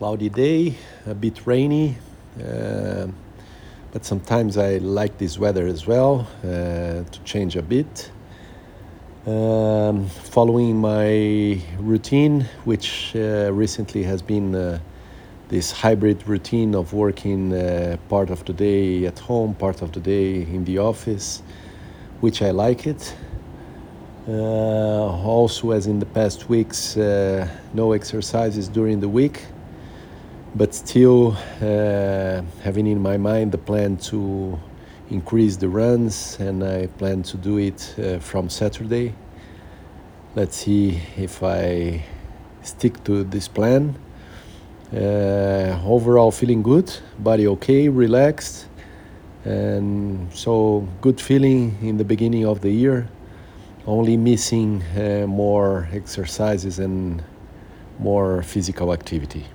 cloudy day, a bit rainy, uh, but sometimes I like this weather as well uh, to change a bit. Um, following my routine, which uh, recently has been uh, this hybrid routine of working uh, part of the day at home, part of the day in the office, which I like it. Uh, also, as in the past weeks, no exercises during the week, but still uh, having in my mind the plan to increase the runs, and I plan to do it uh, from Saturday. Let's see if I stick to this plan. Uh, overall, feeling good, body okay, relaxed, and so good feeling in the beginning of the year. Only missing uh, more exercises and more physical activity.